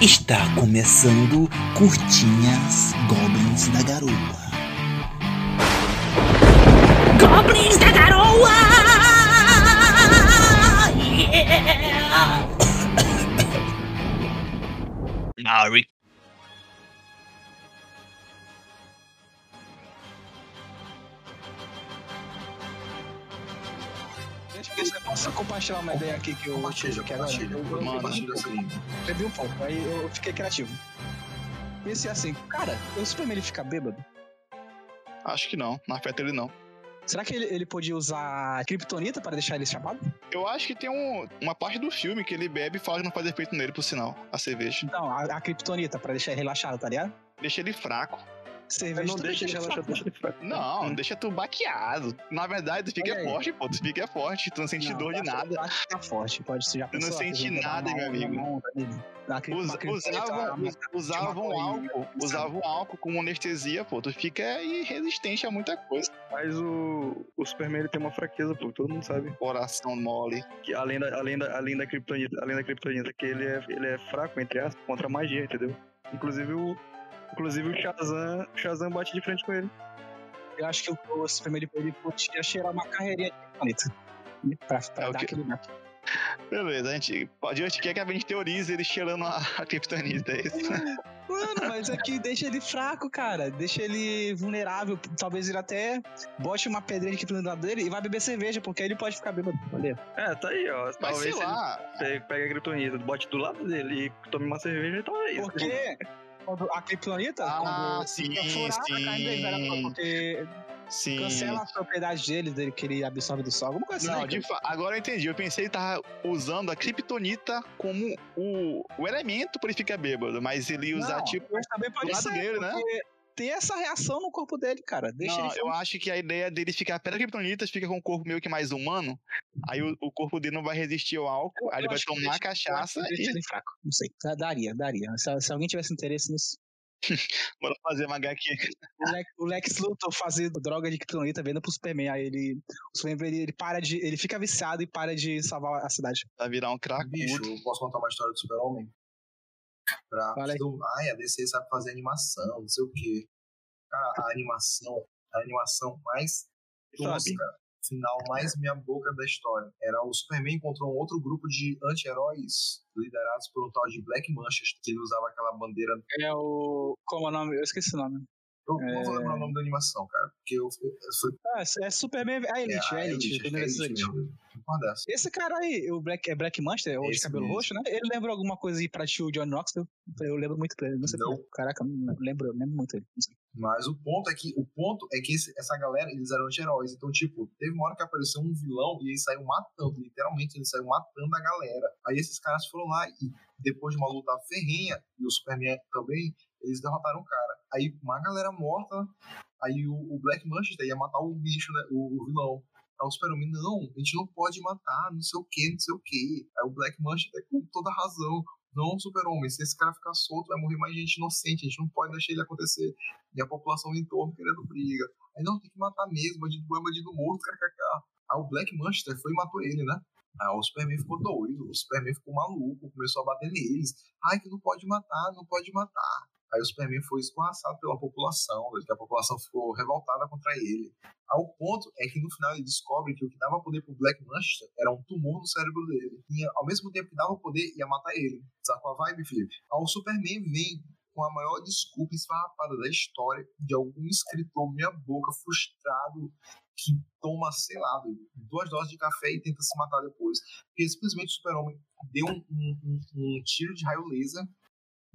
Está começando Curtinhas Goblins da Garoa. Goblins da Garoa! Yeah! Mary. Eu posso compartilhar uma ideia aqui que eu Compartilha, tive aqui agora? compartilha. Eu, compartilho assim. Bebi um pouco, aí eu fiquei criativo. Pensei assim, cara, o Superman ele fica bêbado? Acho que não, na feta ele não. Será que ele, ele podia usar Kryptonita para deixar ele chapado? Eu acho que tem um- uma parte do filme que ele bebe e fala que não faz efeito nele, por sinal, a cerveja. Não, a, a Kryptonita para deixar ele relaxado, tá ligado? Deixa ele fraco. Cerveja não deixa fraco. Não, deixa tu baqueado. Na verdade, tu fica aí. forte, pô. Tu fica forte, tu não sente Não, dor de nada. Tá, tá forte, pode ser já Tu não sente nada, meu amigo. usavam, usavam álcool, usavam álcool como anestesia, pô. Tu fica irresistente a muita coisa. Mas o, o Superman ele tem uma fraqueza, pô, todo mundo sabe. Coração mole. Que além da, além da, além da Kryptonita, além da Kryptonita, que ele é, ele é fraco, entre aspas, contra a magia, entendeu? Inclusive o. Inclusive o Shazam, o Shazam bate de frente com ele. Eu acho que o, o Superman ele, ele podia cheirar uma carreirinha de Kryptonita. Pra, pra É o dar que- aquele baque. Beleza, a gente, a gente quer que a gente teorize ele cheirando a, a Kryptonita, é isso? Mano, mas é que deixa ele fraco, cara. Deixa ele vulnerável. Talvez ele até bote uma pedrinha aqui pro lado dele e vai beber cerveja, porque aí ele pode ficar bêbado. Olha. É, tá aí, ó. Mas Talvez sei se ele lá, pega a Kryptonita, bote do lado dele e tome uma cerveja, então é isso. Porque quando a Kryptonita, Ah, quando sim, sim. né? porque sim. cancela a propriedade dele, dele que ele absorve do sol. Alguma coisa Não, assim. de fa- agora eu entendi. Eu pensei que tava usando a Kryptonita como o, o elemento pra ele ficar bêbado, mas ele ia usar Não, tipo. mas também pode do lado ser, dele, né? Tem essa reação no corpo dele, cara. Deixa Não, ele eu acho que a ideia dele ficar perto da Kryptonita fica com o corpo meio que mais humano. Aí o, o corpo dele não vai resistir ao álcool, aí ele Eu vai que tomar deixa- eu cachaça que deixa e ele fraco. Não sei. Daria, daria. Se, se alguém tivesse interesse nisso. bora fazer uma HQ. O Lex, o Lex Luthor fazendo droga de Kryptonita vendo pro Superman. Aí ele. O Superman ele, ele para de. Ele fica viciado e para de salvar a cidade. Vai virar um cracudo. Bicho, eu posso contar uma história do Super-Homem? Pra. Do- Ai, a DC sabe fazer animação, não sei o quê. Cara, a animação, a animação mais tosca, final mais minha boca da história. Era o Superman encontrou um outro grupo de anti-heróis liderados por um tal de Black Manchester, que ele usava aquela bandeira. É o. Como é o nome? Eu esqueci o nome. Eu não vou É. lembrar o nome da animação, cara. Porque eu, eu, eu fui. Ah, é Superman. É a Elite, é, a Elite. Elite, o universo é Elite. Elite Esse cara aí, o Black, é Black Monster, ou de cabelo mesmo. roxo, né? Ele lembra alguma coisa aí pra ti, o John Knoxville? Eu lembro muito pra ele. Não sei Não. Caraca, eu não lembro, eu lembro muito ele. Não sei. Mas o ponto é que o ponto é que esse- essa galera, eles eram anti-heróis. Então, tipo, teve uma hora que apareceu um vilão e ele saiu matando, literalmente, ele saiu matando a galera. Aí esses caras foram lá e depois de uma luta ferrenha, e o Superman também, eles derrotaram o cara. Aí uma galera morta, aí o, o Black Manchester ia matar o bicho, né? O, o vilão. Aí o Superman, não, a gente não pode matar, não sei o que, não sei o que. Aí o Black Manchester, com toda razão, não, Super-Homem, se esse cara ficar solto, vai morrer mais gente inocente, a gente não pode deixar ele acontecer. E a população em torno querendo briga. Aí não, tem que matar mesmo, bandido bom é bandido morto, kkk. Aí o Black Manchester foi e matou ele, né? Aí o Superman ficou doido, o Superman ficou maluco, começou a bater neles. Ai, que não pode matar, não pode matar. Aí o Superman foi escorraçado pela população, que a população ficou revoltada contra ele. Ao ponto é que no final ele descobre que o que dava poder pro Black Manchester era um tumor no cérebro dele. E ao mesmo tempo que dava poder, ia matar ele. Sacou a vibe, Felipe? O Superman vem com a maior desculpa esfarrapada da história de algum escritor meia boca frustrado que toma, sei lá, duas doses de café e tenta se matar depois. Porque simplesmente o super-homem deu um, um- um- um tiro de raio laser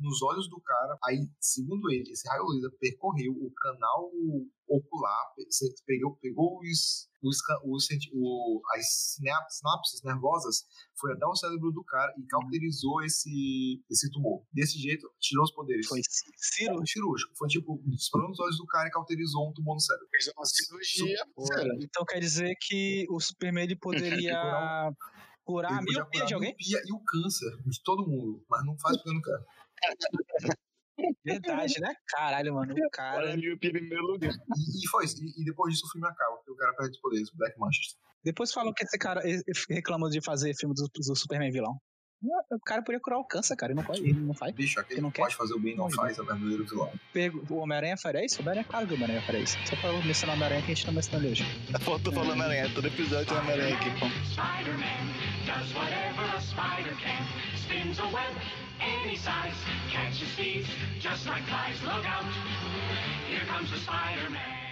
nos olhos do cara. Aí, segundo ele, esse raio laser percorreu o canal ocular, pegou, pegou os, os, os o- as sinap- sinapses nervosas, foi até o cérebro do cara e cauterizou esse, esse tumor. Desse jeito, tirou os poderes. Foi. Foi cirúrgico. Foi tipo, disparou nos olhos do cara e cauterizou um tumor no cérebro. Fez uma cirurgia. Então quer dizer que o Superman ele poderia curar a miopia de a alguém? miopia e o câncer de todo mundo, mas não faz porque não quer. Verdade, né? Caralho, mano. O cara. Olha primeiro lugar. E, e foi isso. E, e depois disso o filme acaba, porque o cara perde os poderes, o Black Manchester. Depois falam que esse cara reclamou de fazer filme do, do Superman vilão. O cara poderia curar o câncer, cara, e não pode, ele não faz. Bicho, aquele Que que não não quer? pode fazer o bem não Não, faz, é o verdadeiro vilão. Pergu- O Homem-Aranha faria isso? O Homem-Aranha, claro que o Homem-Aranha faria isso. Só pra mencionar o Homem-Aranha que a gente tá mencionando hoje. Falta falando Homem-Aranha, todo episódio tem Homem-Aranha aqui. Spider-Man does whatever a spider can. Spins a web any size, catches thieves just like flies. Look out! Here comes the Spider-Man.